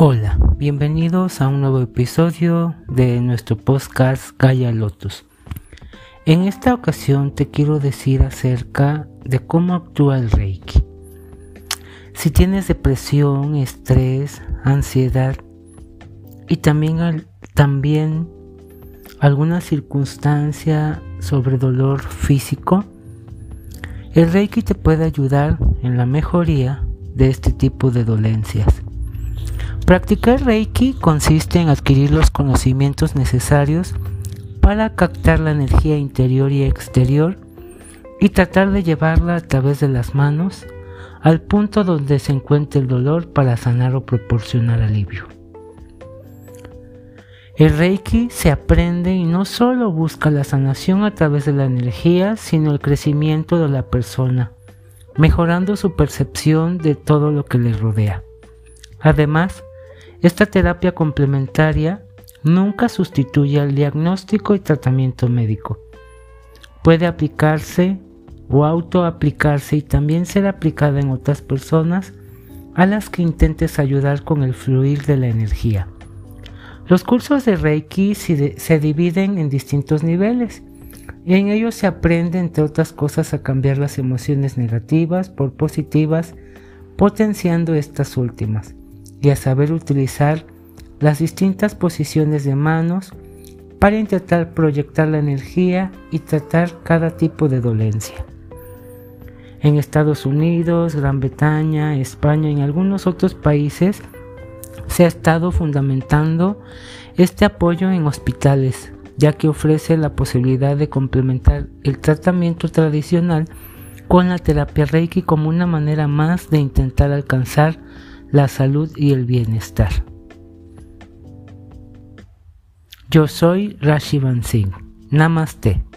Hola, bienvenidos a un nuevo episodio de nuestro podcast Gaia Lotus. En esta ocasión te quiero decir acerca de cómo actúa el Reiki. Si tienes depresión, estrés, ansiedad y también, también alguna circunstancia sobre dolor físico, el Reiki te puede ayudar en la mejoría de este tipo de dolencias. Practicar Reiki consiste en adquirir los conocimientos necesarios para captar la energía interior y exterior y tratar de llevarla a través de las manos al punto donde se encuentre el dolor para sanar o proporcionar alivio. El Reiki se aprende y no solo busca la sanación a través de la energía, sino el crecimiento de la persona, mejorando su percepción de todo lo que le rodea. Además, esta terapia complementaria nunca sustituye al diagnóstico y tratamiento médico. Puede aplicarse o autoaplicarse y también ser aplicada en otras personas a las que intentes ayudar con el fluir de la energía. Los cursos de Reiki se dividen en distintos niveles y en ellos se aprende, entre otras cosas, a cambiar las emociones negativas por positivas, potenciando estas últimas y a saber utilizar las distintas posiciones de manos para intentar proyectar la energía y tratar cada tipo de dolencia. En Estados Unidos, Gran Bretaña, España y en algunos otros países se ha estado fundamentando este apoyo en hospitales, ya que ofrece la posibilidad de complementar el tratamiento tradicional con la terapia Reiki como una manera más de intentar alcanzar la salud y el bienestar. Yo soy Rashi Singh. Namaste.